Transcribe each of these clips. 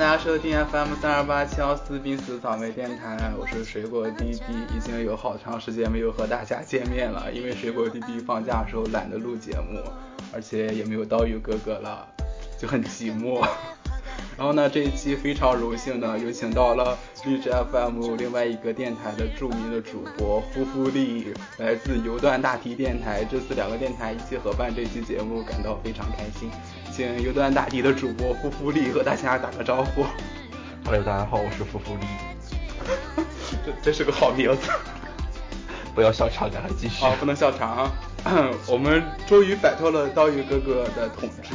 大家收听 FM 三二八七幺四濒死草莓电台，我是水果弟弟，已经有好长时间没有和大家见面了，因为水果弟弟放假的时候懒得录节目，而且也没有刀鱼哥哥了，就很寂寞。然后呢，这一期非常荣幸的有请到了荔枝 FM 另外一个电台的著名的主播夫妇力，来自油段大提电台。这次两个电台一起合办这期节目，感到非常开心。请游段大地的主播夫妇力和大家打个招呼。Hello，大家好，我是夫妇力。这这是个好名字。不要笑场，赶快继续。好，不能笑场啊。我们终于摆脱了刀鱼哥哥的统治，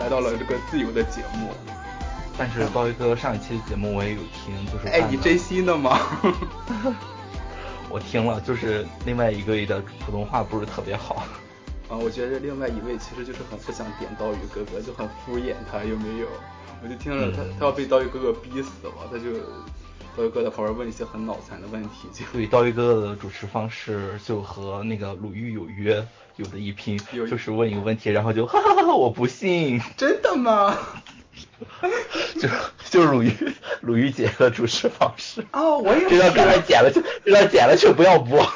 来到了这个自由的节目。但是刀鱼哥哥上一期的节目我也有听，就是哎，你真心的吗？我听了，就是另外一个的普通话不是特别好。啊，我觉得另外一位其实就是很不想点刀鱼哥哥，就很敷衍他，有没有？我就听着他，他要被刀鱼哥哥逼死了，他就刀鱼哥在旁边问一些很脑残的问题。所以刀鱼哥哥的主持方式就和那个鲁豫有约有的一拼，就是问一个问题，然后就哈哈哈哈，我不信，真的吗？就就鲁豫鲁豫姐的主持方式哦，我也这段这段剪了就这段剪了就不要播。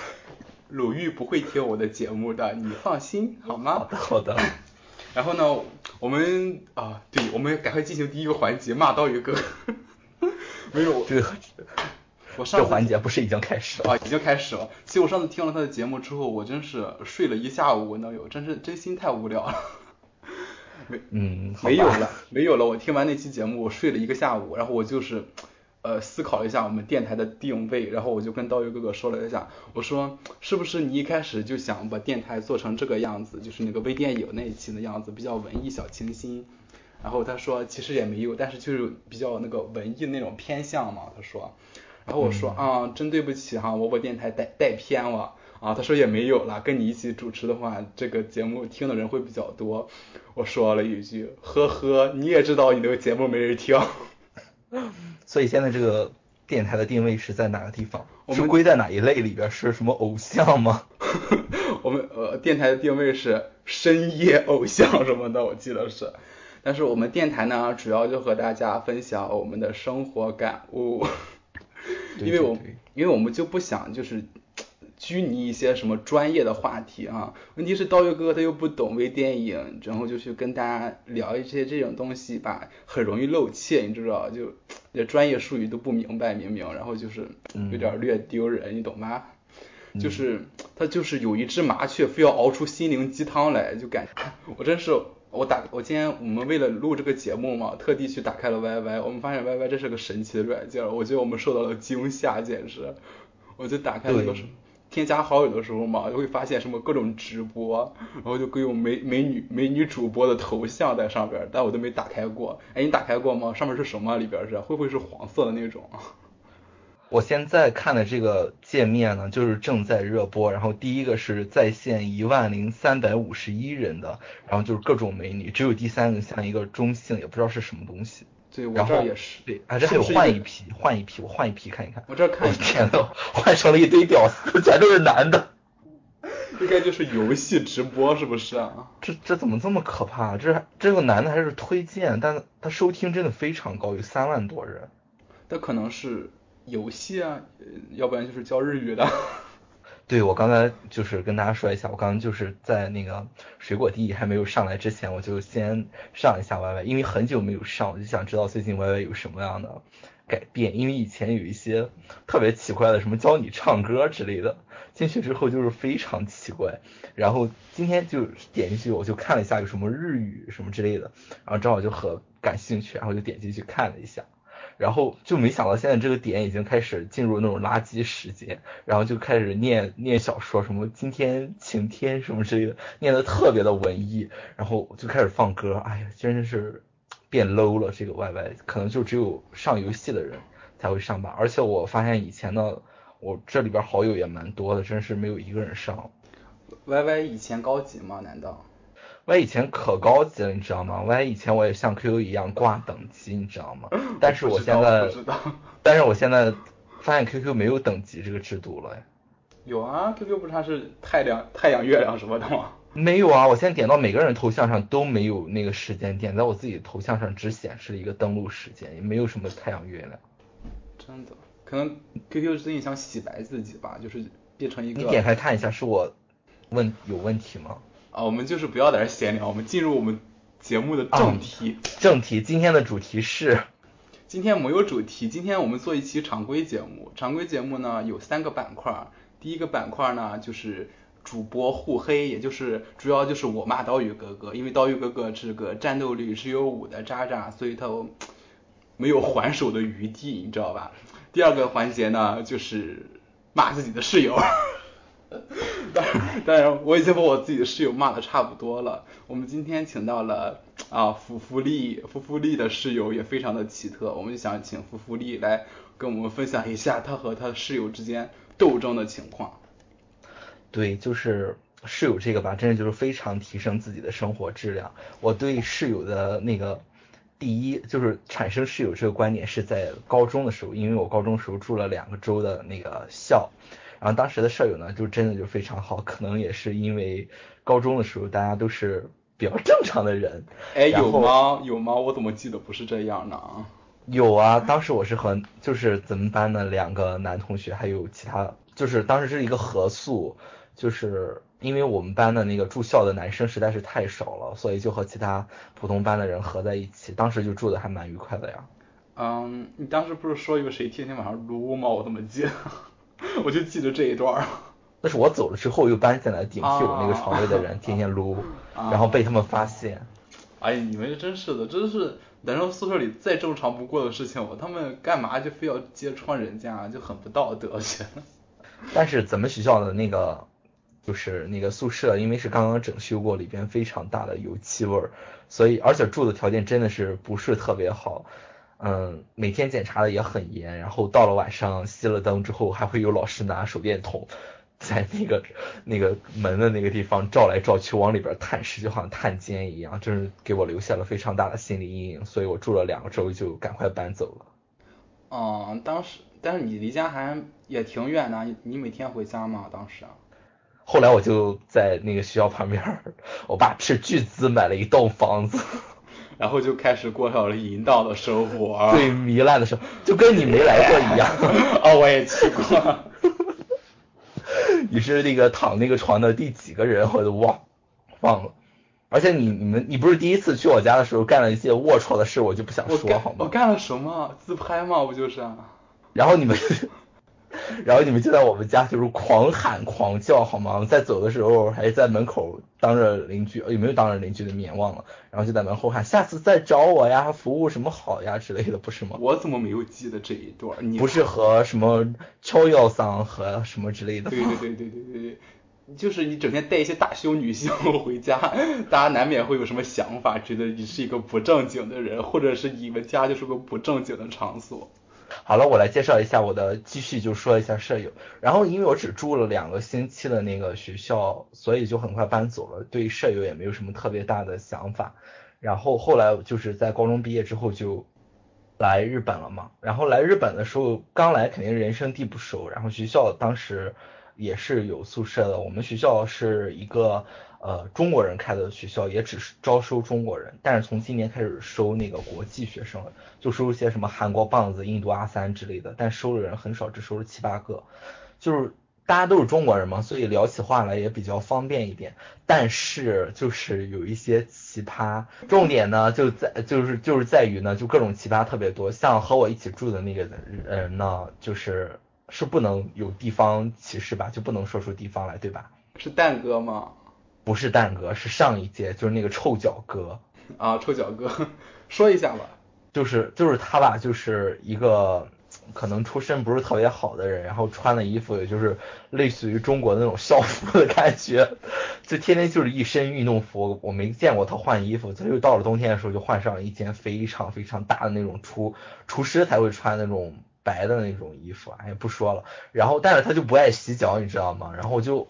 鲁豫不会听我的节目的，你放心好吗？好的好的。然后呢，我们啊，对，我们赶快进行第一个环节，骂刀鱼哥。没有这个，我上这环节不是已经开始了啊？已经开始了。其实我上次听了他的节目之后，我真是睡了一下午能有，真是真心太无聊了。没，嗯，没有了，没有了。我听完那期节目，我睡了一个下午，然后我就是，呃，思考了一下我们电台的定位，然后我就跟刀鱼哥哥说了一下，我说是不是你一开始就想把电台做成这个样子，就是那个微电影那一期的样子，比较文艺小清新。然后他说其实也没有，但是就是比较那个文艺那种偏向嘛。他说，然后我说啊，真对不起哈，我把电台带带偏了。啊，他说也没有了，跟你一起主持的话，这个节目听的人会比较多。我说了一句，呵呵，你也知道你那个节目没人听。所以现在这个电台的定位是在哪个地方？我是归在哪一类里边？是什么偶像吗？我们呃，电台的定位是深夜偶像什么的，我记得是。但是我们电台呢，主要就和大家分享我们的生活感悟，因为我因为我们就不想就是。拘泥一些什么专业的话题啊？问题是刀鱼哥哥他又不懂微电影，然后就去跟大家聊一些这种东西吧，很容易露怯，你知道？就连专业术语都不明白，明明，然后就是有点略丢人，你懂吗？就是他就是有一只麻雀，非要熬出心灵鸡汤来，就感觉我真是我打我今天我们为了录这个节目嘛，特地去打开了 YY，我们发现 YY 这是个神奇的软件，我觉得我们受到了惊吓，简直，我就打开了一个什么。添加好友的时候嘛，就会发现什么各种直播，然后就各种美美女美女主播的头像在上边，但我都没打开过。哎，你打开过吗？上面是什么？里边是会不会是黄色的那种？我现在看的这个界面呢，就是正在热播，然后第一个是在线一万零三百五十一人的，然后就是各种美女，只有第三个像一个中性，也不知道是什么东西。对，我这也是。对，啊，这还有换一批，换一批，我换一批看一看。我这看一。天呐，换成了一堆屌丝，全都是男的。应该就是游戏直播是不是啊？这这怎么这么可怕？这这个男的还是推荐，但他收听真的非常高，有三万多人。他可能是游戏啊，要不然就是教日语的。对，我刚才就是跟大家说一下，我刚刚就是在那个水果地还没有上来之前，我就先上一下 YY，因为很久没有上，我就想知道最近 YY 有什么样的改变，因为以前有一些特别奇怪的，什么教你唱歌之类的，进去之后就是非常奇怪，然后今天就点进去，我就看了一下有什么日语什么之类的，然后正好就很感兴趣，然后就点进去看了一下。然后就没想到现在这个点已经开始进入那种垃圾时间，然后就开始念念小说，什么今天晴天什么之类的，念的特别的文艺，然后就开始放歌，哎呀，真的是变 low 了。这个 YY 可能就只有上游戏的人才会上吧，而且我发现以前的我这里边好友也蛮多的，真是没有一个人上。YY 以前高级吗？难道？我以前可高级了，你知道吗？我以前我也像 QQ 一样挂等级，你知道吗？但是我现在，但是我现在发现 QQ 没有等级这个制度了。有啊，QQ 不是它是太阳、太阳、月亮什么的吗？没有啊，我现在点到每个人头像上都没有那个时间，点在我自己头像上只显示了一个登录时间，也没有什么太阳月亮。真的，可能 QQ 最近想洗白自己吧，就是变成一个。你点开看一下，是我问有问题吗？啊，我们就是不要在这闲聊，我们进入我们节目的正题。正题，今天的主题是。今天没有主题，今天我们做一期常规节目。常规节目呢有三个板块，第一个板块呢就是主播互黑，也就是主要就是我骂刀鱼哥哥，因为刀鱼哥哥这个战斗力只有五的渣渣，所以他没有还手的余地，你知道吧？第二个环节呢就是骂自己的室友。当然，当然，我已经把我自己的室友骂的差不多了。我们今天请到了啊，福福利，福福利的室友也非常的奇特，我们就想请福福利来跟我们分享一下他和他室友之间斗争的情况。对，就是室友这个吧，真的就是非常提升自己的生活质量。我对室友的那个第一，就是产生室友这个观点是在高中的时候，因为我高中时候住了两个州的那个校。然后当时的舍友呢，就真的就非常好，可能也是因为高中的时候大家都是比较正常的人。哎，有吗？有吗？我怎么记得不是这样呢？有啊，当时我是和就是咱们班的两个男同学，还有其他，就是当时是一个合宿，就是因为我们班的那个住校的男生实在是太少了，所以就和其他普通班的人合在一起，当时就住的还蛮愉快的呀。嗯，你当时不是说有谁天天晚上撸吗？我怎么记？我就记得这一段那 是我走了之后又搬进来顶替我那个床位的人，天天撸，然后被他们发现。哎呀，你们真是的，真是男生宿舍里再正常不过的事情，他们干嘛就非要揭穿人家，就很不道德。但是咱们学校的那个就是那个宿舍，因为是刚刚整修过，里边非常大的油漆味儿，所以而且住的条件真的是不是特别好。嗯，每天检查的也很严，然后到了晚上熄了灯之后，还会有老师拿手电筒在那个那个门的那个地方照来照去，往里边探视，就好像探监一样，真是给我留下了非常大的心理阴影。所以我住了两个周就赶快搬走了。嗯，当时但是你离家还也挺远的，你每天回家吗？当时？后来我就在那个学校旁边，我爸斥巨资买了一栋房子。然后就开始过上了淫荡的生活，最糜烂的生活，就跟你没来过一样。哦，我也去过。你是那个躺那个床的第几个人，我都忘忘了。而且你你们你不是第一次去我家的时候干了一些龌龊的事，我就不想说好吗？我干了什么？自拍吗？不就是？然后你们。然后你们就在我们家就是狂喊狂叫，好吗？在走的时候还在门口当着邻居，有没有当着邻居的面忘了？然后就在门后喊下次再找我呀，服务什么好呀之类的，不是吗？我怎么没有记得这一段？你不是和什么敲腰桑和什么之类的？对对对对对对对，就是你整天带一些大胸女性 回家，大家难免会有什么想法，觉得你是一个不正经的人，或者是你们家就是个不正经的场所。好了，我来介绍一下我的，继续就说一下舍友。然后因为我只住了两个星期的那个学校，所以就很快搬走了，对舍友也没有什么特别大的想法。然后后来就是在高中毕业之后就来日本了嘛。然后来日本的时候，刚来肯定人生地不熟，然后学校当时也是有宿舍的。我们学校是一个。呃，中国人开的学校也只是招收中国人，但是从今年开始收那个国际学生了，就收一些什么韩国棒子、印度阿三之类的，但收的人很少，只收了七八个。就是大家都是中国人嘛，所以聊起话来也比较方便一点。但是就是有一些奇葩，重点呢就在就是就是在于呢，就各种奇葩特别多。像和我一起住的那个人呢，就是是不能有地方歧视吧，就不能说出地方来，对吧？是蛋哥吗？不是蛋哥，是上一届，就是那个臭脚哥啊，臭脚哥，说一下吧，就是就是他吧，就是一个可能出身不是特别好的人，然后穿的衣服也就是类似于中国的那种校服的感觉，就天天就是一身运动服，我没见过他换衣服，他就到了冬天的时候就换上了一件非常非常大的那种厨厨师才会穿那种白的那种衣服，哎不说了，然后但是他就不爱洗脚，你知道吗？然后就。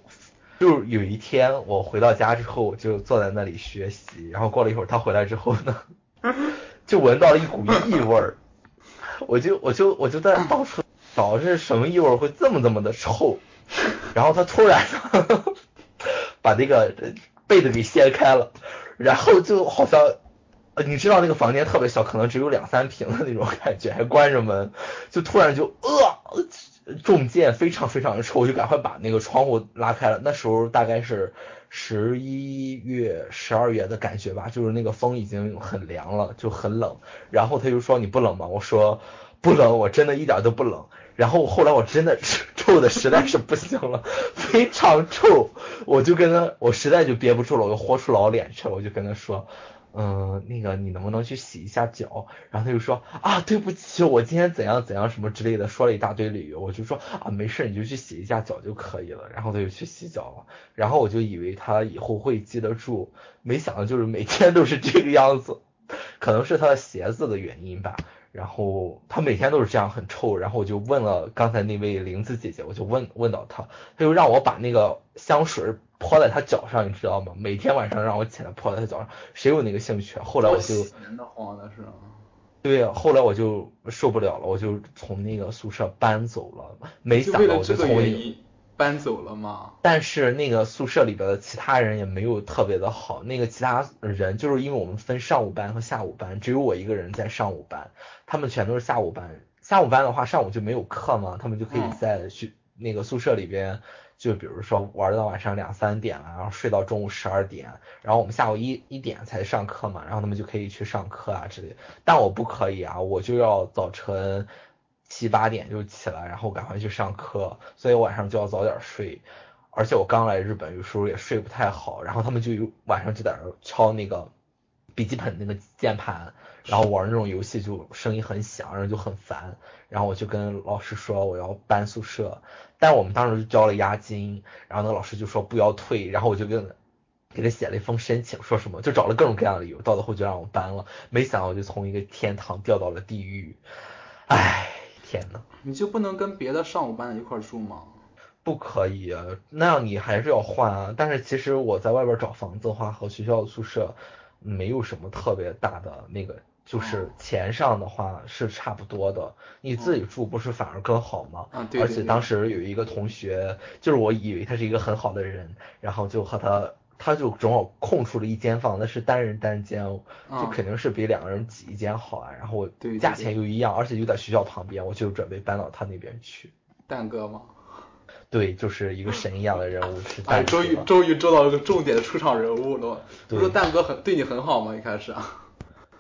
就有一天我回到家之后，就坐在那里学习，然后过了一会儿他回来之后呢，就闻到了一股异味儿，我就我就我就在到处找是什么异味会这么这么的臭，然后他突然 把那个被子给掀开了，然后就好像，呃，你知道那个房间特别小，可能只有两三平的那种感觉，还关着门，就突然就呃。中箭非常非常的臭，我就赶快把那个窗户拉开了。那时候大概是十一月、十二月的感觉吧，就是那个风已经很凉了，就很冷。然后他就说你不冷吗？我说不冷，我真的一点都不冷。然后后来我真的臭的实在是不行了，非常臭，我就跟他，我实在就憋不住了，我就豁出老脸去，我就跟他说。嗯，那个你能不能去洗一下脚？然后他就说啊，对不起，我今天怎样怎样什么之类的，说了一大堆理由。我就说啊，没事，你就去洗一下脚就可以了。然后他就去洗脚了。然后我就以为他以后会记得住，没想到就是每天都是这个样子，可能是他的鞋子的原因吧。然后他每天都是这样很臭，然后我就问了刚才那位玲子姐姐，我就问问到他，他就让我把那个香水泼在他脚上，你知道吗？每天晚上让我起来泼在他脚上，谁有那个兴趣？后来我就的慌的是对呀，后来我就受不了了，我就从那个宿舍搬走了。没想到我就从搬走了吗？但是那个宿舍里边的其他人也没有特别的好，那个其他人就是因为我们分上午班和下午班，只有我一个人在上午班，他们全都是下午班。下午班的话，上午就没有课嘛，他们就可以在去那个宿舍里边，就比如说玩到晚上两三点了，然后睡到中午十二点，然后我们下午一一点才上课嘛，然后他们就可以去上课啊之类。但我不可以啊，我就要早晨。七八点就起来，然后赶快去上课，所以晚上就要早点睡。而且我刚来日本，有时候也睡不太好，然后他们就晚上就在那敲那个笔记本那个键盘，然后玩那种游戏，就声音很响，然后就很烦。然后我就跟老师说我要搬宿舍，但我们当时就交了押金，然后那个老师就说不要退，然后我就跟给他写了一封申请，说什么就找了各种各样的理由，到最后就让我搬了。没想到我就从一个天堂掉到了地狱，唉。天呐，你就不能跟别的上午班的一块住吗？不可以啊，那样你还是要换啊。但是其实我在外边找房子的话，和学校的宿舍没有什么特别大的那个，就是钱上的话是差不多的。你自己住不是反而更好吗？啊，对。而且当时有一个同学，就是我以为他是一个很好的人，然后就和他。他就正好空出了一间房，那是单人单间，就肯定是比两个人挤一间好啊。然后价钱又一样，而且又在学校旁边，我就准备搬到他那边去。蛋哥吗？对，就是一个神一样的人物，是蛋哥。终于终于做到了个重点的出场人物了。不是蛋哥很对你很好吗？一开始啊。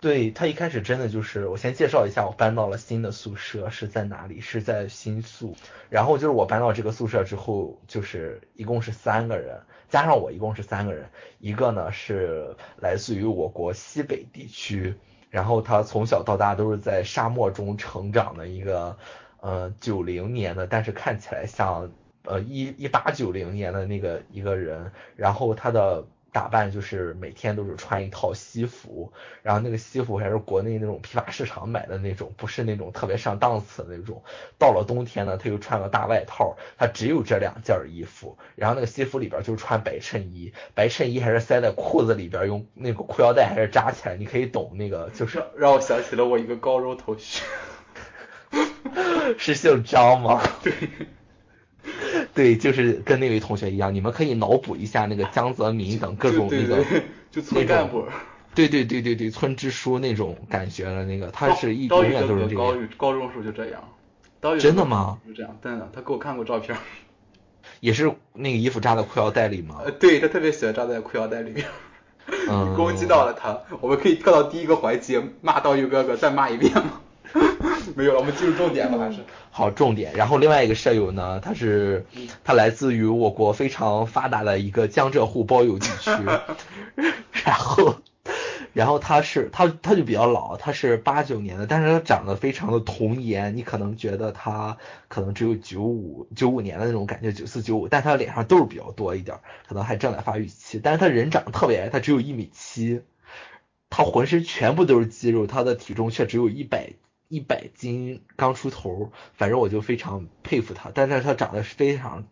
对他一开始真的就是，我先介绍一下，我搬到了新的宿舍是在哪里？是在新宿。然后就是我搬到这个宿舍之后，就是一共是三个人。加上我一共是三个人，一个呢是来自于我国西北地区，然后他从小到大都是在沙漠中成长的一个，呃九零年的，但是看起来像呃一一八九零年的那个一个人，然后他的。打扮就是每天都是穿一套西服，然后那个西服还是国内那种批发市场买的那种，不是那种特别上档次的那种。到了冬天呢，他又穿个大外套，他只有这两件衣服，然后那个西服里边就是穿白衬衣，白衬衣还是塞在裤子里边，用那个裤腰带还是扎起来，你可以懂那个，就是让我想起了我一个高中同学，是姓张吗？对。对，就是跟那位同学一样，你们可以脑补一下那个江泽民等各种那个就村干部，对对对对对，村支书那种感觉的那个，他是一永远都是这样。高高中时候就这样，真的吗？就这样，真的，他给我看过照片。也是那个衣服扎在裤腰带里吗？呃，对他特别喜欢扎在裤腰带里面。嗯。攻击到了他，我们可以跳到第一个环节，骂刀鱼哥哥，再骂一遍吗？没有了，我们进入重点吧，还是好重点。然后另外一个舍友呢，他是他来自于我国非常发达的一个江浙沪包邮地区，然后然后他是他他就比较老，他是八九年的，但是他长得非常的童颜，你可能觉得他可能只有九五九五年的那种感觉，九四九五，但他脸上痘比较多一点，可能还正在发育期，但是他人长得特别矮，他只有一米七，他浑身全部都是肌肉，他的体重却只有一百。一百斤刚出头，反正我就非常佩服他，但是他长得是非常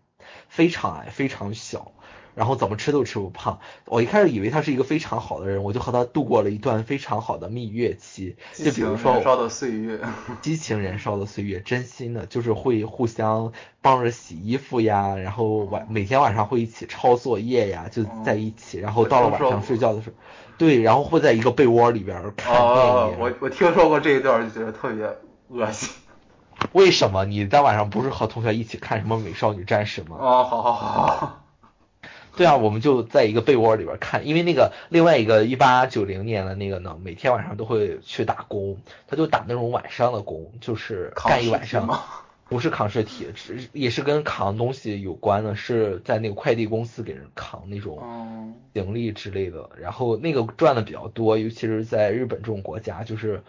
非常矮，非常小，然后怎么吃都吃不胖。我一开始以为他是一个非常好的人，我就和他度过了一段非常好的蜜月期。就比如说燃烧的岁月，激情燃烧的岁月，真心的，就是会互相帮着洗衣服呀，然后晚每天晚上会一起抄作业呀，就在一起。然后到了晚上睡觉的时候，对，然后会在一个被窝里边看电影。哦，我我听说过这一段，就觉得特别恶心。为什么你在晚上不是和同学一起看什么《美少女战士》吗？哦，好好好。对啊，我们就在一个被窝里边看，因为那个另外一个一八九零年的那个呢，每天晚上都会去打工，他就打那种晚上的工，就是干一晚上。不是扛尸体，是也是跟扛东西有关的，是在那个快递公司给人扛那种行李之类的，然后那个赚的比较多，尤其是在日本这种国家，就是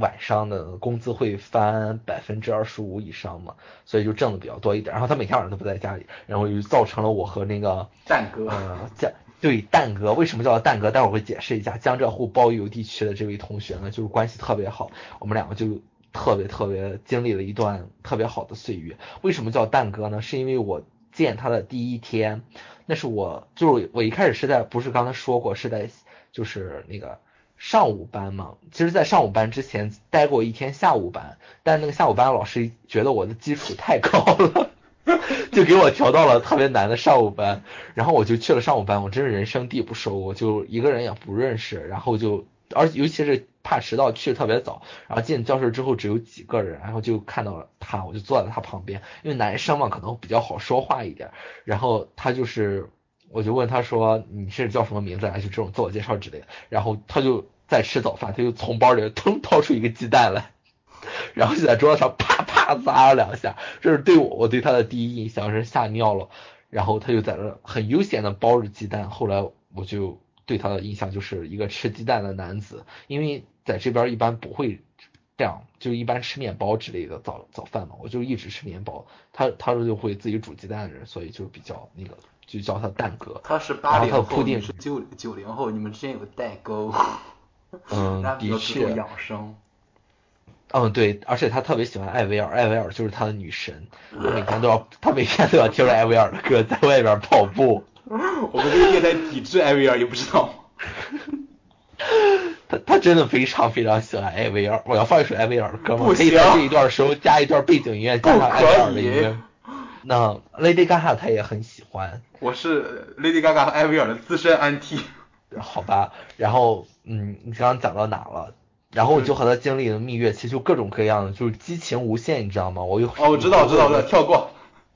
晚上的工资会翻百分之二十五以上嘛，所以就挣的比较多一点。然后他每天晚上都不在家里，然后就造成了我和那个蛋哥，江对蛋哥为什么叫蛋哥？待会儿会解释一下。江浙沪包邮地区的这位同学呢，就是关系特别好，我们两个就。特别特别经历了一段特别好的岁月。为什么叫蛋哥呢？是因为我见他的第一天，那是我就是我一开始是在不是刚才说过是在就是那个上午班嘛。其实，在上午班之前待过一天下午班，但那个下午班老师觉得我的基础太高了，就给我调到了特别难的上午班。然后我就去了上午班，我真是人生地不熟，我就一个人也不认识，然后就而尤其是。怕迟到去的特别早，然后进教室之后只有几个人，然后就看到了他，我就坐在他旁边，因为男生嘛可能比较好说话一点。然后他就是，我就问他说你是叫什么名字啊？就这种自我介绍之类的。然后他就在吃早饭，他就从包里腾掏出一个鸡蛋来，然后就在桌子上啪啪砸了两下。这是对我我对他的第一印象是吓尿了。然后他就在那很悠闲的包着鸡蛋。后来我就对他的印象就是一个吃鸡蛋的男子，因为。在这边一般不会这样，就一般吃面包之类的早早饭嘛，我就一直吃面包。他他说就会自己煮鸡蛋的人，所以就比较那个，就叫他蛋哥。他是八零后，你是九九零后，你们之间有代沟。嗯，的确。养生。嗯，对，而且他特别喜欢艾薇儿，艾薇儿就是他的女神，他每天都要他每天都要听着艾薇儿的歌在外边跑步。我们这个电台抵制艾薇儿，你不知道吗？他他真的非常非常喜欢艾薇儿，我要放一首艾薇儿的歌吗？可以在这一段时候加一段背景音乐，加上艾薇儿的音乐。那 Lady Gaga 他也很喜欢。我是 Lady Gaga 和艾薇儿的资深 NT。好吧，然后嗯，你刚刚讲到哪了？然后我就和他经历了蜜月期，就各种各样的，就是激情无限，你知道吗？我又哦，我知道，知道，知道，跳过。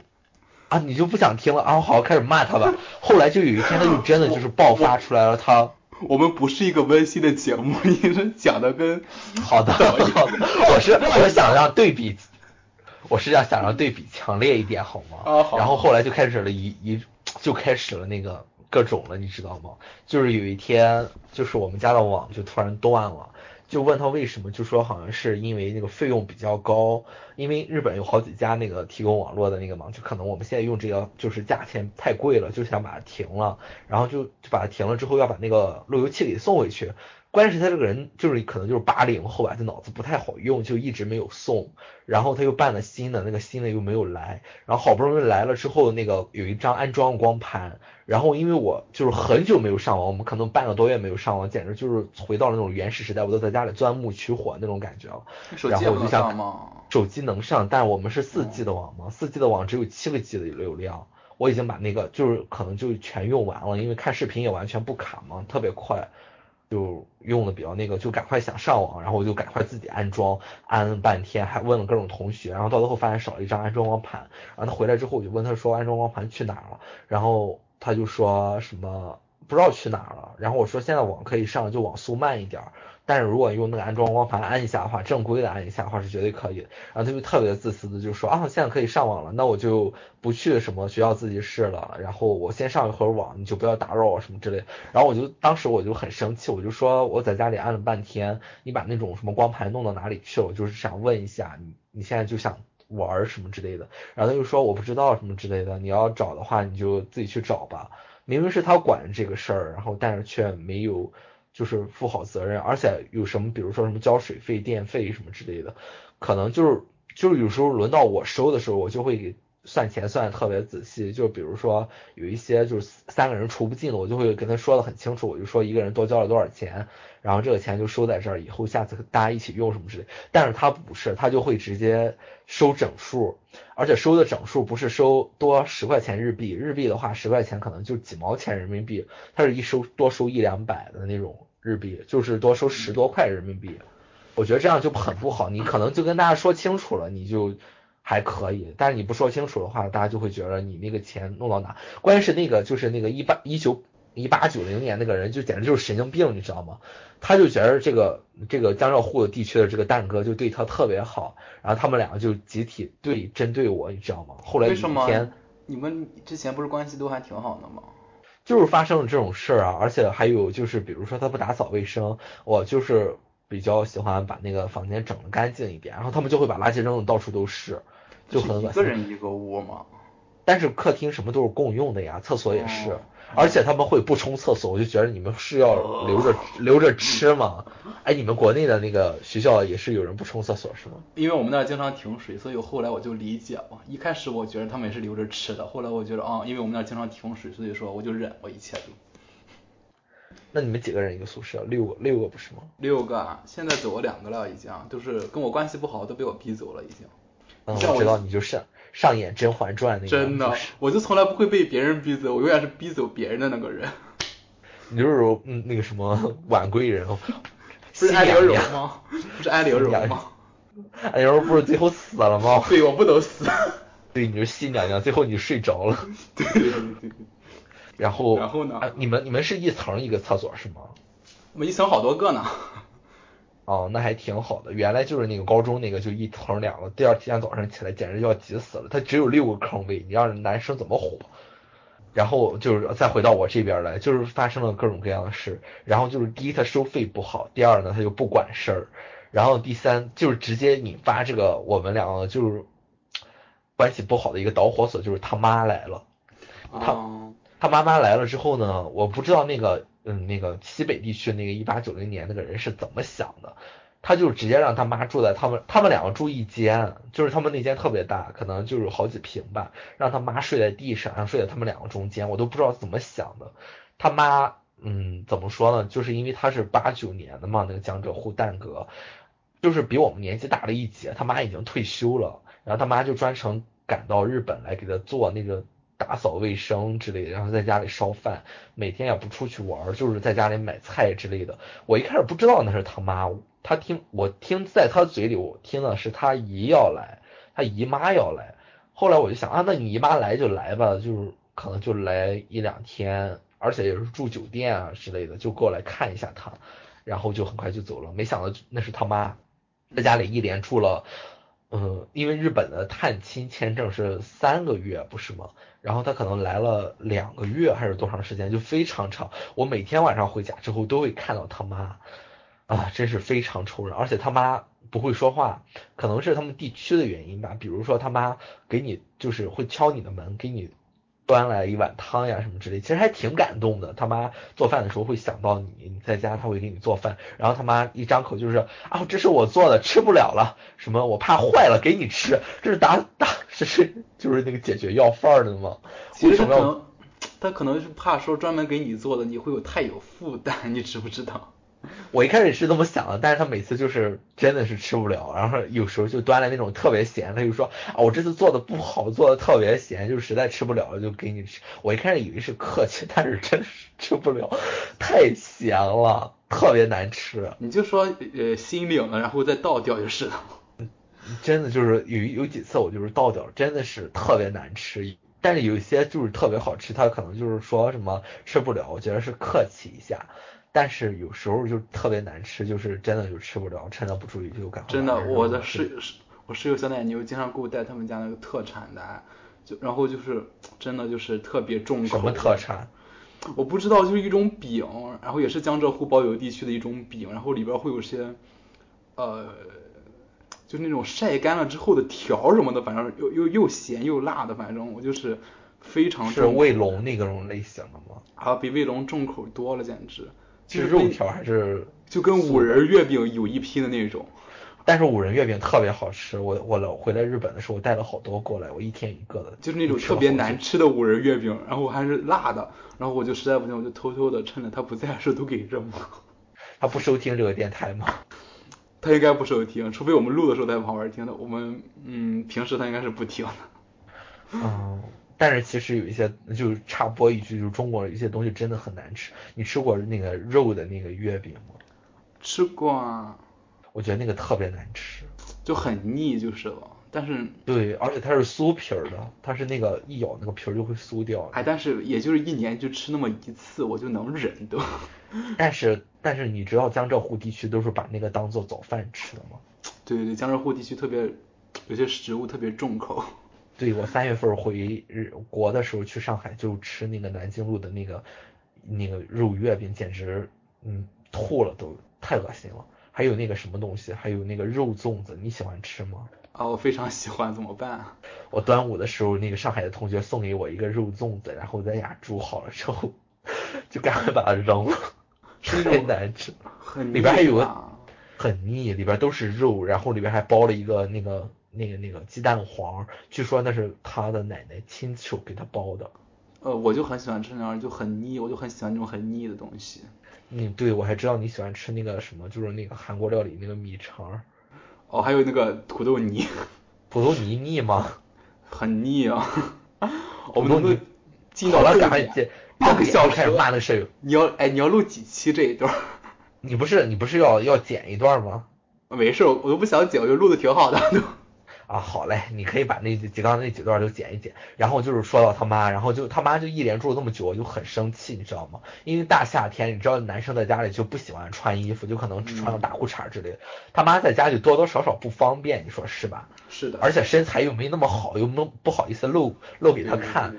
啊，你就不想听了啊？好，开始骂他吧。后来就有一天，他就真的就是爆发出来了，他。我们不是一个温馨的节目，你是讲的跟 好的，我是我想让对比，我是要想让对比强烈一点，好吗？啊好。然后后来就开始了一一就开始了那个各种了，你知道吗？就是有一天，就是我们家的网就突然断了。就问他为什么，就说好像是因为那个费用比较高，因为日本有好几家那个提供网络的那个嘛，就可能我们现在用这个就是价钱太贵了，就想把它停了，然后就就把它停了之后要把那个路由器给送回去。关键是他这个人就是可能就是八零后吧，就脑子不太好用，就一直没有送。然后他又办了新的，那个新的又没有来。然后好不容易来了之后，那个有一张安装光盘。然后因为我就是很久没有上网，我们可能半个多月没有上网，简直就是回到了那种原始时代，我都在家里钻木取火那种感觉了。然后我就想，手机能上，但是我们是四 G 的网嘛，四 G 的网只有七个 G 的流量，我已经把那个就是可能就全用完了，因为看视频也完全不卡嘛，特别快。就用的比较那个，就赶快想上网，然后我就赶快自己安装，安了半天，还问了各种同学，然后到最后发现少了一张安装光盘，然后他回来之后我就问他说安装光盘去哪儿了，然后他就说什么不知道去哪儿了，然后我说现在网可以上，就网速慢一点儿。但是如果用那个安装光盘安一下的话，正规的安一下的话是绝对可以的。然后他就特别自私的就说啊，现在可以上网了，那我就不去什么学校自习室了，然后我先上一会儿网，你就不要打扰我什么之类。然后我就当时我就很生气，我就说我在家里安了半天，你把那种什么光盘弄到哪里去了？我就是想问一下你，你现在就想玩什么之类的。然后他就说我不知道什么之类的，你要找的话你就自己去找吧。明明是他管这个事儿，然后但是却没有。就是负好责任，而且有什么，比如说什么交水费、电费什么之类的，可能就是就是有时候轮到我收的时候，我就会给算钱算的特别仔细，就比如说有一些就是三个人除不进的，我就会跟他说的很清楚，我就说一个人多交了多少钱，然后这个钱就收在这儿，以后下次大家一起用什么之类。但是他不是，他就会直接收整数，而且收的整数不是收多十块钱日币，日币的话十块钱可能就几毛钱人民币，他是一收多收一两百的那种日币，就是多收十多块人民币。我觉得这样就很不好，你可能就跟大家说清楚了，你就。还可以，但是你不说清楚的话，大家就会觉得你那个钱弄到哪。关键是那个就是那个一八一九一八九零年那个人就简直就是神经病，你知道吗？他就觉得这个这个江浙沪地区的这个蛋哥就对他特别好，然后他们两个就集体对针对我，你知道吗？后来有一天，你们之前不是关系都还挺好的吗？就是发生了这种事儿啊，而且还有就是比如说他不打扫卫生，我就是比较喜欢把那个房间整的干净一点，然后他们就会把垃圾扔的到处都是。就很一个人一个屋吗？但是客厅什么都是共用的呀，厕所也是，而且他们会不冲厕所，我就觉得你们是要留着留着吃吗？哎，你们国内的那个学校也是有人不冲厕所是吗？因为我们那儿经常停水，所以后来我就理解了。一开始我觉得他们也是留着吃的，后来我觉得啊，因为我们那儿经常停水，所以说我就忍了一切。那你们几个人一个宿舍？六个，六个不是吗？六个，现在走了两个了，已经，都是跟我关系不好，都被我逼走了，已经。嗯，我知道你就上上演《甄嬛传》那个。真的，我就从来不会被别人逼走，我永远是逼走别人的那个人。你就是嗯那个什么婉贵人，不是安陵容吗？不是安陵容吗？安陵容不是最后死了吗？对，我不能死。对，你是新娘娘，最后你睡着了。对对对对。然后然后呢？你们你们是一层一个厕所是吗？我们一层好多个呢。哦，那还挺好的。原来就是那个高中那个，就一层两个，第二天早上起来简直就要急死了。它只有六个坑位，你让男生怎么活？然后就是再回到我这边来，就是发生了各种各样的事。然后就是第一，他收费不好；第二呢，他就不管事儿；然后第三就是直接引发这个我们两个就是关系不好的一个导火索，就是他妈来了。他他妈妈来了之后呢，我不知道那个。嗯，那个西北地区那个一八九零年那个人是怎么想的？他就直接让他妈住在他们，他们两个住一间，就是他们那间特别大，可能就是好几平吧，让他妈睡在地上，然后睡在他们两个中间，我都不知道怎么想的。他妈，嗯，怎么说呢？就是因为他是八九年的嘛，那个江浙沪蛋哥，就是比我们年纪大了一截，他妈已经退休了，然后他妈就专程赶到日本来给他做那个。打扫卫生之类的，然后在家里烧饭，每天也不出去玩，就是在家里买菜之类的。我一开始不知道那是他妈，他听我听在他嘴里，我听的是他姨要来，他姨妈要来。后来我就想啊，那你姨妈来就来吧，就是可能就来一两天，而且也是住酒店啊之类的，就过来看一下他，然后就很快就走了。没想到那是他妈，在家里一连住了。嗯，因为日本的探亲签证是三个月，不是吗？然后他可能来了两个月还是多长时间，就非常长。我每天晚上回家之后都会看到他妈，啊，真是非常愁人。而且他妈不会说话，可能是他们地区的原因吧。比如说他妈给你就是会敲你的门，给你。端来一碗汤呀什么之类，其实还挺感动的。他妈做饭的时候会想到你，你在家他会给你做饭，然后他妈一张口就是啊，这是我做的，吃不了了，什么我怕坏了给你吃，这是打打这是就是那个解决要饭的吗？为什么要？他可能是怕说专门给你做的你会有太有负担，你知不知道？我一开始是这么想的，但是他每次就是真的是吃不了，然后有时候就端来那种特别咸，他就说啊我这次做的不好，做的特别咸，就实在吃不了了就给你吃。我一开始以为是客气，但是真是吃不了，太咸了，特别难吃。你就说呃心领了，然后再倒掉就是了。真的就是有有几次我就是倒掉，真的是特别难吃。但是有一些就是特别好吃，他可能就是说什么吃不了，我觉得是客气一下。但是有时候就特别难吃，就是真的就吃不着，趁他不注意就赶快。真的，我的室室我室友小奶牛经常给我带他们家那个特产来，就然后就是真的就是特别重口。什么特产？我不知道，就是一种饼，然后也是江浙沪包邮地区的一种饼，然后里边会有些呃，就那种晒干了之后的条什么的，反正又又又咸又辣的，反正我就是非常。是卫龙那种类型的吗？啊，比卫龙重口多了，简直。是肉条还是就跟五仁月饼有一拼的那种但是五仁月饼特别好吃，我我了回来日本的时候，我带了好多过来，我一天一个的。就是那种特别难吃的五仁月饼，然后还是辣的，然后我就实在不行，我就偷偷的趁着他不在的时候都给扔了。他不收听这个电台吗？他应该不收听，除非我们录的时候在旁边听的。我们嗯，平时他应该是不听的。嗯，但是其实有一些，就是插播一句，就是中国的一些东西真的很难吃。你吃过那个肉的那个月饼吗？吃过啊。我觉得那个特别难吃，就很腻就是了。但是对，而且它是酥皮儿的，它是那个一咬那个皮儿就会酥掉。哎，但是也就是一年就吃那么一次，我就能忍都。但是但是你知道江浙沪地区都是把那个当做早饭吃的吗？对对对，江浙沪地区特别有些食物特别重口。对我三月份回日国的时候去上海就吃那个南京路的那个那个肉月饼，简直嗯吐了都，太恶心了。还有那个什么东西，还有那个肉粽子，你喜欢吃吗？啊，我非常喜欢，怎么办？我端午的时候，那个上海的同学送给我一个肉粽子，然后在家煮好了之后，就赶快把它扔了，太难吃，里边还有个很腻，里边都是肉，然后里边还包了一个那个那个那个鸡蛋黄，据说那是他的奶奶亲手给他包的。呃，我就很喜欢吃那样就很腻，我就很喜欢那种很腻的东西。嗯，对，我还知道你喜欢吃那个什么，就是那个韩国料理那个米肠。哦，还有那个土豆泥。土豆泥腻吗？很腻啊。我们能不能进到了赶快个小时骂那舍友。你要哎，你要录几期这一段？你不是你不是要要剪一段吗？没事，我都不想剪，我就录的挺好的都。啊，好嘞，你可以把那几刚才那几段都剪一剪，然后就是说到他妈，然后就他妈就一连住了那么久，我就很生气，你知道吗？因为大夏天，你知道男生在家里就不喜欢穿衣服，就可能只穿个大裤衩之类的，他妈在家里多多少少不方便，你说是吧？是的。而且身材又没那么好，又没不好意思露露给他看。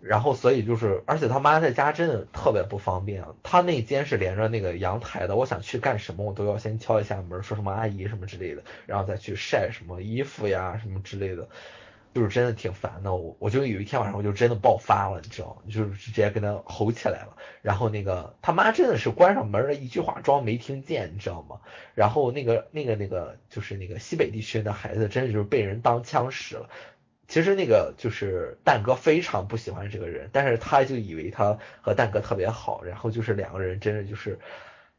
然后，所以就是，而且他妈在家真的特别不方便。他那间是连着那个阳台的，我想去干什么，我都要先敲一下门，说什么阿姨什么之类的，然后再去晒什么衣服呀什么之类的，就是真的挺烦的。我我就有一天晚上我就真的爆发了，你知道？就是直接跟他吼起来了。然后那个他妈真的是关上门了，一句话装没听见，你知道吗？然后那个那个那个就是那个西北地区的孩子，真的就是被人当枪使了。其实那个就是蛋哥非常不喜欢这个人，但是他就以为他和蛋哥特别好，然后就是两个人真的就是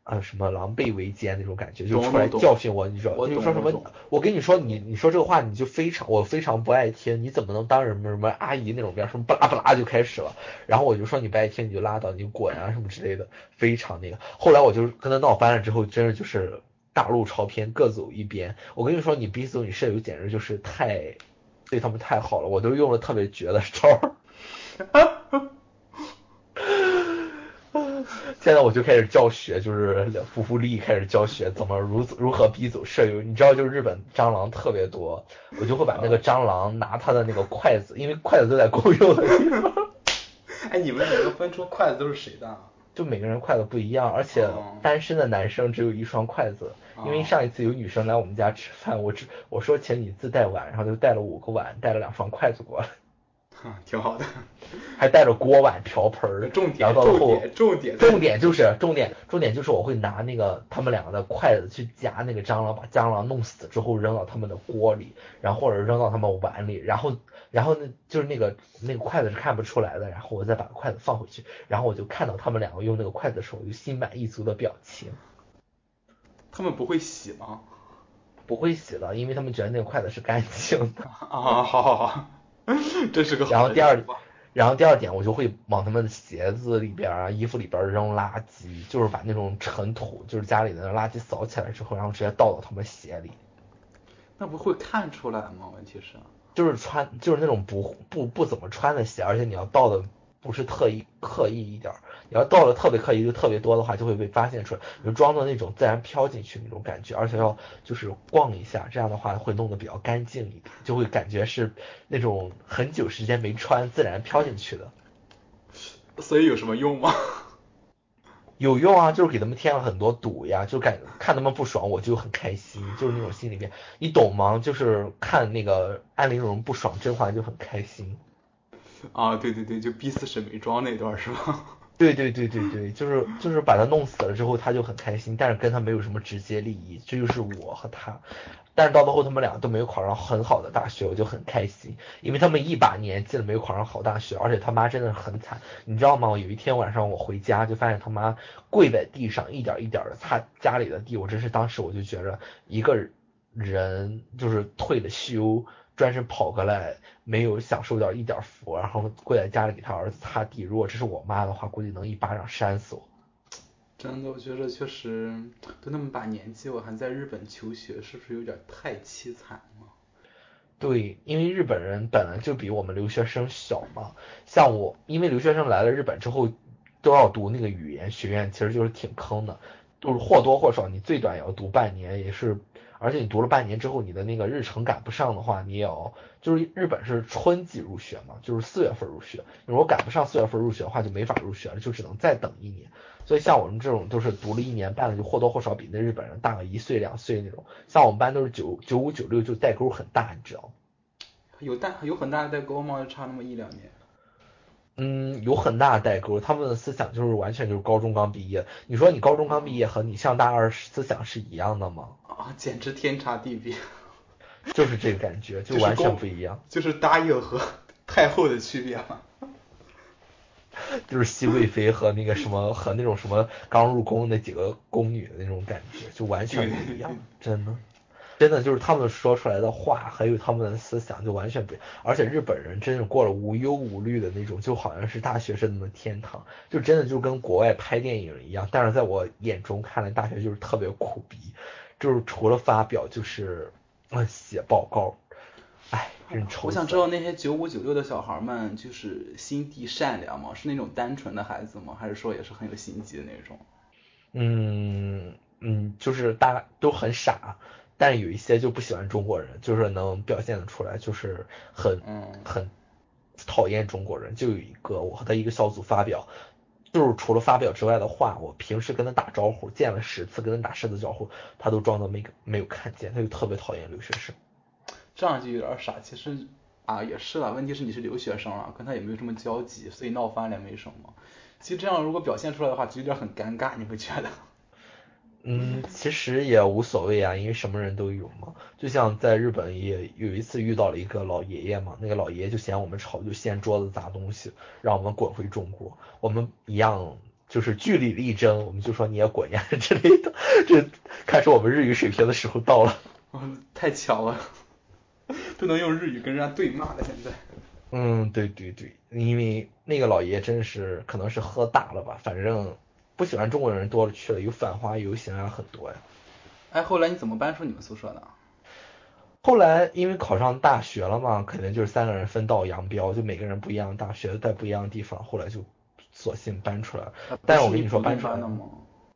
啊什么狼狈为奸那种感觉，就出来教训我，你知道？我就说什么？我跟你说，你你说这个话你就非常我非常不爱听，你怎么能当什么什么阿姨那种面？什么不拉不拉就开始了，然后我就说你不爱听你就拉倒，你滚啊什么之类的，非常那个。后来我就跟他闹翻了之后，真的就是大路朝天各走一边。我跟你说，你逼走你舍友简直就是太。对他们太好了，我都用了特别绝的招儿。现在我就开始教学，就是夫妇力开始教学怎么如如何逼走舍友。你知道，就是日本蟑螂特别多，我就会把那个蟑螂拿它的那个筷子，因为筷子都在公用的地方。哎，你们怎么能分出筷子都是谁的？就每个人筷子不一样，而且单身的男生只有一双筷子。因为上一次有女生来我们家吃饭，我只我说请你自带碗，然后就带了五个碗，带了两双筷子过来。挺好的。还带着锅碗瓢盆儿。重点，重点，重点，重点就是重点，重点就是我会拿那个他们两个的筷子去夹那个蟑螂，把蟑螂弄死之后扔到他们的锅里，然后或者扔到他们碗里，然后然后那就是那个那个筷子是看不出来的，然后我再把筷子放回去，然后我就看到他们两个用那个筷子的时候就心满意足的表情。他们不会洗吗？不会洗的，因为他们觉得那个筷子是干净的。啊，好好好，这是个。然后第二，然后第二点，我就会往他们的鞋子里边啊、衣服里边扔垃圾，就是把那种尘土，就是家里的垃圾扫起来之后，然后直接倒到他们鞋里。那不会看出来吗？问题是。就是穿，就是那种不不不怎么穿的鞋，而且你要倒的。不是特意刻意一点儿，你要到了特别刻意就特别多的话，就会被发现出来。就装作那种自然飘进去那种感觉，而且要就是逛一下，这样的话会弄得比较干净一点，就会感觉是那种很久时间没穿自然飘进去的。所以有什么用吗？有用啊，就是给他们添了很多堵呀，就感看他们不爽，我就很开心，就是那种心里面，你懂吗？就是看那个安陵容不爽甄嬛就很开心。啊，对对对，就逼死沈眉庄那段是吧？对对对对对，就是就是把他弄死了之后，他就很开心，但是跟他没有什么直接利益，这就是我和他。但是到最后他们俩都没有考上很好的大学，我就很开心，因为他们一把年纪了没有考上好大学，而且他妈真的很惨，你知道吗？有一天晚上我回家就发现他妈跪在地上一点一点的擦家里的地，我真是当时我就觉着一个人就是退了休。专程跑过来，没有享受到一点福，然后跪在家里给他儿子擦地。如果这是我妈的话，估计能一巴掌扇死我。真的，我觉得确实都那么把年纪，我还在日本求学，是不是有点太凄惨了？对，因为日本人本来就比我们留学生小嘛。像我，因为留学生来了日本之后，都要读那个语言学院，其实就是挺坑的，就是或多或少，你最短也要读半年，也是。而且你读了半年之后，你的那个日程赶不上的话，你也要就是日本是春季入学嘛，就是四月份入学。如果赶不上四月份入学的话，就没法入学了，就只能再等一年。所以像我们这种都是读了一年半的，就或多或少比那日本人大个一岁两岁那种。像我们班都是九九五九六，就代沟很大，你知道吗？有大有很大的代沟吗？差那么一两年？嗯，有很大的代沟。他们的思想就是完全就是高中刚毕业。你说你高中刚毕业和你上大二思想是一样的吗？啊，简直天差地别，就是这个感觉，就完全不一样，就是答应和 太后的区别嘛，就是熹贵妃和那个什么和那种什么刚入宫那几个宫女的那种感觉，就完全不一样，真的，真的就是他们说出来的话，还有他们的思想就完全不一样，而且日本人真的过了无忧无虑的那种，就好像是大学生的天堂，就真的就跟国外拍电影一样，但是在我眼中看来，大学就是特别苦逼。就是除了发表就是啊写报告，哎，真愁。我想知道那些九五九六的小孩们，就是心地善良吗？是那种单纯的孩子吗？还是说也是很有心机的那种？嗯嗯，就是大都很傻，但是有一些就不喜欢中国人，就是能表现的出来，就是很很讨厌中国人。就有一个我和他一个小组发表。就是除了发表之外的话，我平时跟他打招呼，见了十次跟他打十次招呼，他都装作没没有看见，他就特别讨厌留学生。这样就有点傻。其实啊也是了，问题是你是留学生啊，跟他也没有什么交集，所以闹翻了也没什么。其实这样如果表现出来的话，就有点很尴尬，你不觉得？嗯，其实也无所谓啊，因为什么人都有嘛。就像在日本也有一次遇到了一个老爷爷嘛，那个老爷爷就嫌我们吵，就掀桌子砸东西，让我们滚回中国。我们一样就是据理力争，我们就说你也滚呀 之类的。这看出我们日语水平的时候到了。嗯，太巧了，都能用日语跟人家对骂了现在。嗯，对对对，因为那个老爷爷真是可能是喝大了吧，反正。不喜欢中国人多了去了，有反华游行啊，很多呀。哎，后来你怎么搬出你们宿舍的？后来因为考上大学了嘛，肯定就是三个人分道扬镳，就每个人不一样的大学，在不一样的地方，后来就索性搬出来了。但是我跟你说搬出来了吗？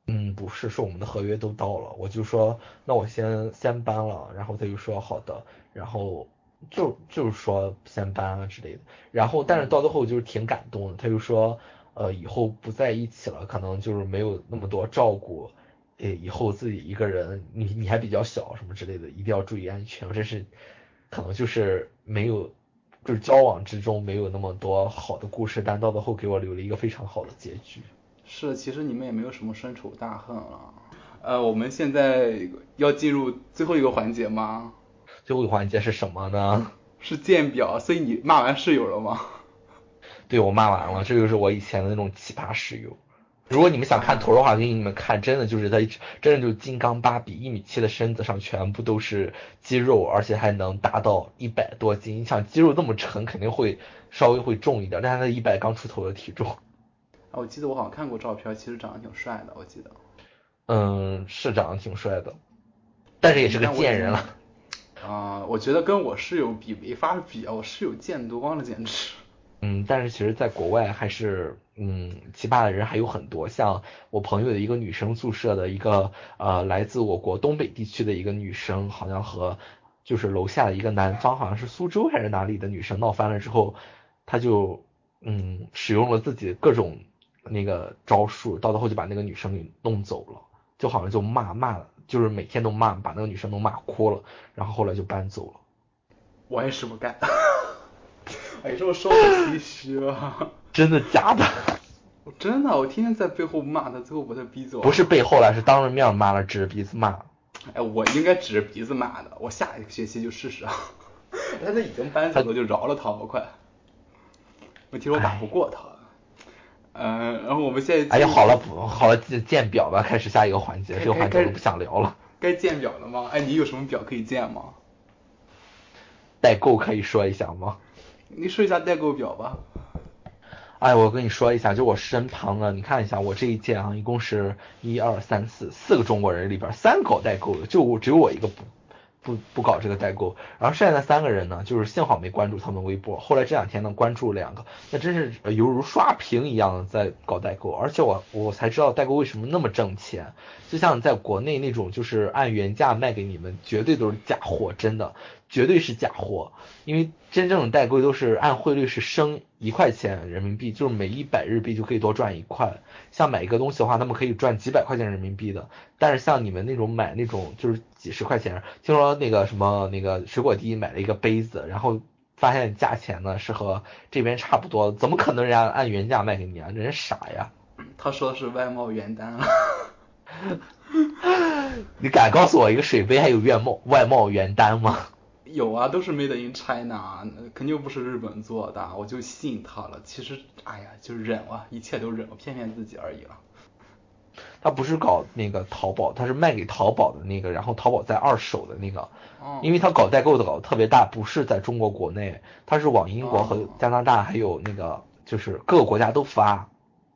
嗯，不是，是我们的合约都到了，我就说那我先先搬了，然后他就说好的，然后就就是说先搬啊之类的，然后但是到最后就是挺感动的，他就说。呃，以后不在一起了，可能就是没有那么多照顾，呃，以后自己一个人，你你还比较小，什么之类的，一定要注意安全。这是可能就是没有，就是交往之中没有那么多好的故事，但到最后给我留了一个非常好的结局。是，其实你们也没有什么深仇大恨了。呃，我们现在要进入最后一个环节吗？最后一个环节是什么呢？是鉴表，所以你骂完室友了吗？对我骂完了，这就是我以前的那种奇葩室友。如果你们想看图的话，给你们看，真的就是他，真的就是金刚芭比，一米七的身子上全部都是肌肉，而且还能达到一百多斤。你想肌肉这么沉，肯定会稍微会重一点，但是他一百刚出头的体重。啊，我记得我好像看过照片，其实长得挺帅的，我记得。嗯，是长得挺帅的，但是也是个贱人了。啊，我觉得跟我室友比没法比啊，我室友贱多了，简直。嗯，但是其实，在国外还是，嗯，奇葩的人还有很多。像我朋友的一个女生宿舍的一个，呃，来自我国东北地区的一个女生，好像和就是楼下的一个南方，好像是苏州还是哪里的女生闹翻了之后，他就，嗯，使用了自己各种那个招数，到最后就把那个女生给弄走了，就好像就骂骂，就是每天都骂，把那个女生都骂哭了，然后后来就搬走了。我也是不干。哎，这么说我唏嘘啊！真的假的？我真的，我天天在背后骂他，最后把他逼走。不是背后了，是当着面骂了，指着鼻子骂。哎，我应该指着鼻子骂的，我下一个学期就试试啊。他都已经搬走了，就饶了他吧，快。我听说打不过他。嗯，然后我们现在。哎呀，好了不，好了，建表吧，开始下一个环节，这个环节我不想聊了。该建表了吗？哎，你有什么表可以建吗？代购可以说一下吗？你说一下代购表吧。哎，我跟你说一下，就我身旁的，你看一下我这一届啊，一共是一二三四四个中国人里边，三搞代购的，就我只有我一个不。不不搞这个代购，然后剩下的三个人呢，就是幸好没关注他们微博。后来这两天呢，关注两个，那真是犹如刷屏一样的在搞代购。而且我我才知道代购为什么那么挣钱。就像在国内那种，就是按原价卖给你们，绝对都是假货，真的绝对是假货。因为真正的代购都是按汇率是升一块钱人民币，就是每一百日币就可以多赚一块。像买一个东西的话，他们可以赚几百块钱人民币的。但是像你们那种买那种就是几十块钱，听说那个什么那个水果滴买了一个杯子，然后发现价钱呢是和这边差不多，怎么可能人家按原价卖给你啊？人傻呀！他说的是外贸原单了。你敢告诉我一个水杯还有外贸外贸原单吗？有啊，都是 Made in China，肯定不是日本做的，我就信他了。其实，哎呀，就忍了，一切都忍了，骗骗自己而已了。他不是搞那个淘宝，他是卖给淘宝的那个，然后淘宝在二手的那个。哦。因为他搞代购的搞得特别大，不是在中国国内，他是往英国和加拿大还有那个就是各个国家都发。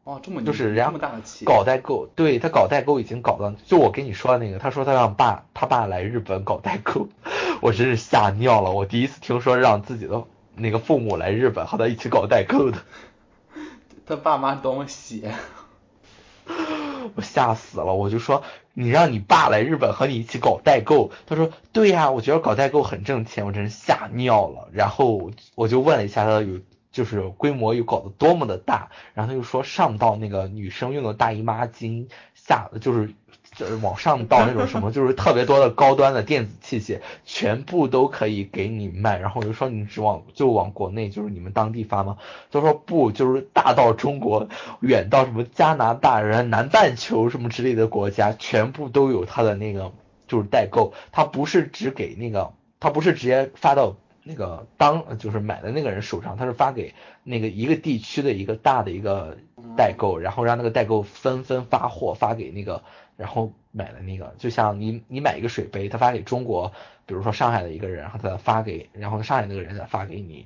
哦，这么就是这么大的企业搞代购，对他搞代购已经搞到，就我跟你说的那个，他说他让爸他爸来日本搞代购，我真是吓尿了。我第一次听说让自己的那个父母来日本和他一起搞代购的。他爸妈多么邪！我吓死了，我就说你让你爸来日本和你一起搞代购，他说对呀，我觉得搞代购很挣钱，我真是吓尿了。然后我就问了一下他有。就是规模又搞得多么的大，然后他又说上到那个女生用的大姨妈巾，下就是就是往上到那种什么，就是特别多的高端的电子器械，全部都可以给你卖。然后我就说你只往就往国内，就是你们当地发吗？他说不，就是大到中国，远到什么加拿大、人南半球什么之类的国家，全部都有他的那个就是代购，他不是只给那个，他不是直接发到。那个当就是买的那个人手上，他是发给那个一个地区的一个大的一个代购，然后让那个代购纷纷发货发给那个，然后买的那个，就像你你买一个水杯，他发给中国，比如说上海的一个人，然后他发给，然后上海那个人再发给你，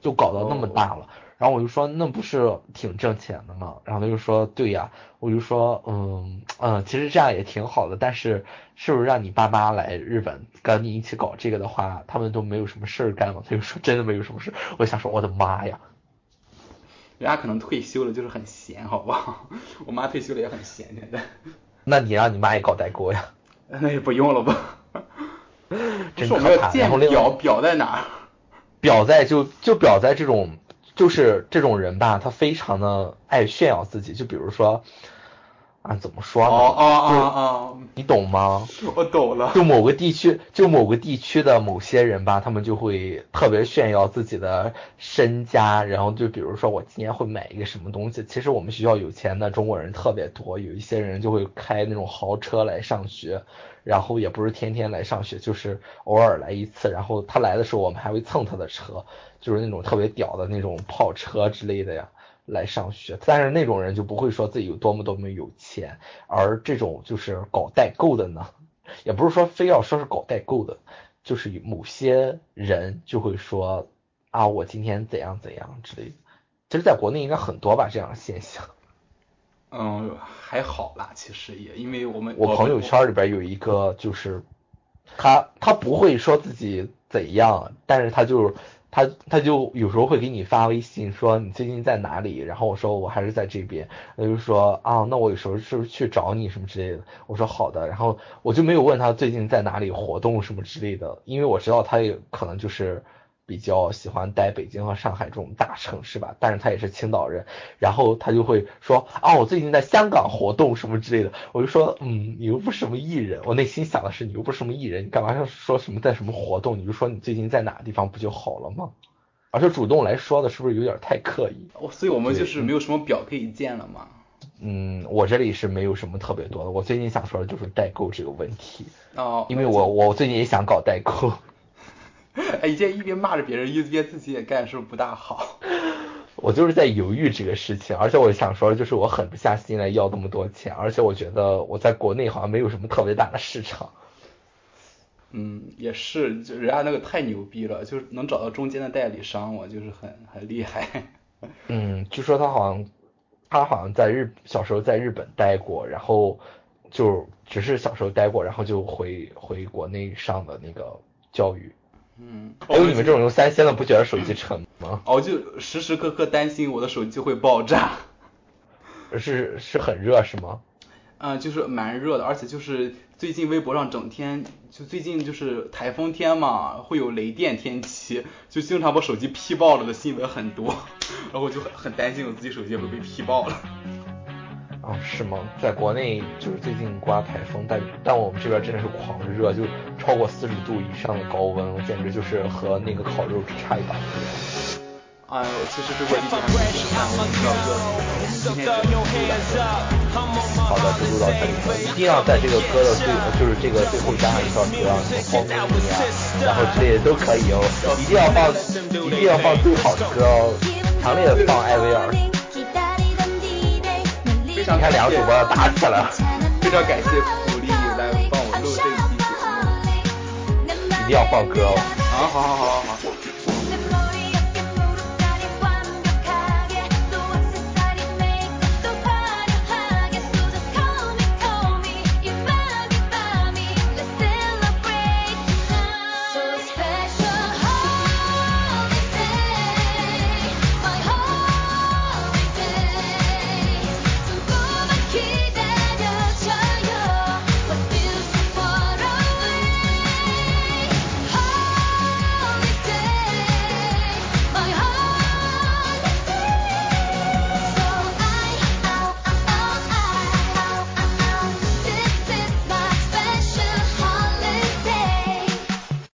就搞到那么大了。然后我就说那不是挺挣钱的吗？然后他就说对呀，我就说嗯嗯，其实这样也挺好的，但是是不是让你爸妈来日本跟你一起搞这个的话，他们都没有什么事儿干了？他就说真的没有什么事。我想说我的妈呀，人家可能退休了就是很闲，好不好？我妈退休了也很闲现在。那你让你妈也搞代购呀？那也不用了吧？真可怕。然后表表在哪？表在就就表在这种。就是这种人吧，他非常的爱炫耀自己。就比如说，啊，怎么说呢？哦哦哦哦，你懂吗？我懂了。就某个地区，就某个地区的某些人吧，他们就会特别炫耀自己的身家。然后就比如说，我今年会买一个什么东西。其实我们学校有钱的中国人特别多，有一些人就会开那种豪车来上学，然后也不是天天来上学，就是偶尔来一次。然后他来的时候，我们还会蹭他的车。就是那种特别屌的那种跑车之类的呀，来上学。但是那种人就不会说自己有多么多么有钱，而这种就是搞代购的呢，也不是说非要说是搞代购的，就是某些人就会说啊，我今天怎样怎样之类的。其实，在国内应该很多吧这样的现象。嗯，还好啦，其实也因为我们我朋友圈里边有一个，就是他他不会说自己怎样，但是他就。他他就有时候会给你发微信说你最近在哪里，然后我说我还是在这边，他就说啊那我有时候是不是去找你什么之类的，我说好的，然后我就没有问他最近在哪里活动什么之类的，因为我知道他也可能就是。比较喜欢待北京和上海这种大城市吧，但是他也是青岛人，然后他就会说啊，我最近在香港活动什么之类的，我就说，嗯，你又不是什么艺人，我内心想的是你又不是什么艺人，你干嘛要说什么在什么活动？你就说你最近在哪个地方不就好了吗？而且主动来说的是不是有点太刻意？哦，所以我们就是没有什么表可以见了嘛。嗯，我这里是没有什么特别多的。我最近想说的就是代购这个问题。哦。因为我我最近也想搞代购。哎，你这一边骂着别人，一边自己也干，是不是不大好？我就是在犹豫这个事情，而且我想说，就是我狠不下心来要那么多钱，而且我觉得我在国内好像没有什么特别大的市场。嗯，也是，就人家那个太牛逼了，就是能找到中间的代理商，我就是很很厉害。嗯，据说他好像他好像在日小时候在日本待过，然后就只是小时候待过，然后就回回国内上的那个教育。嗯，还有你们这种用三星的，不觉得手机沉吗？哦，就时时刻刻担心我的手机会爆炸。是是很热是吗？嗯，就是蛮热的，而且就是最近微博上整天就最近就是台风天嘛，会有雷电天气，就经常把手机劈爆了的新闻很多，然后我就很很担心我自己手机会被劈爆了。哦，是吗？在国内就是最近刮台风，但但我们这边真的是狂热，就超过四十度以上的高温，我简直就是和那个烤肉差一档次。哎呦，其实回国地铁还没吃饭，我知道哥，今天只录好的，就录到这里了，一定要在这个歌的最，就是这个最后加上一段歌啊，什么荒木啊，然后之类的都可以哦，一定要放，一定要放最好的歌哦，强烈的放艾薇儿。你看两个主播要打起来了，非常感谢鼓励来帮我录这一期节目，一定要放歌哦。好好好好。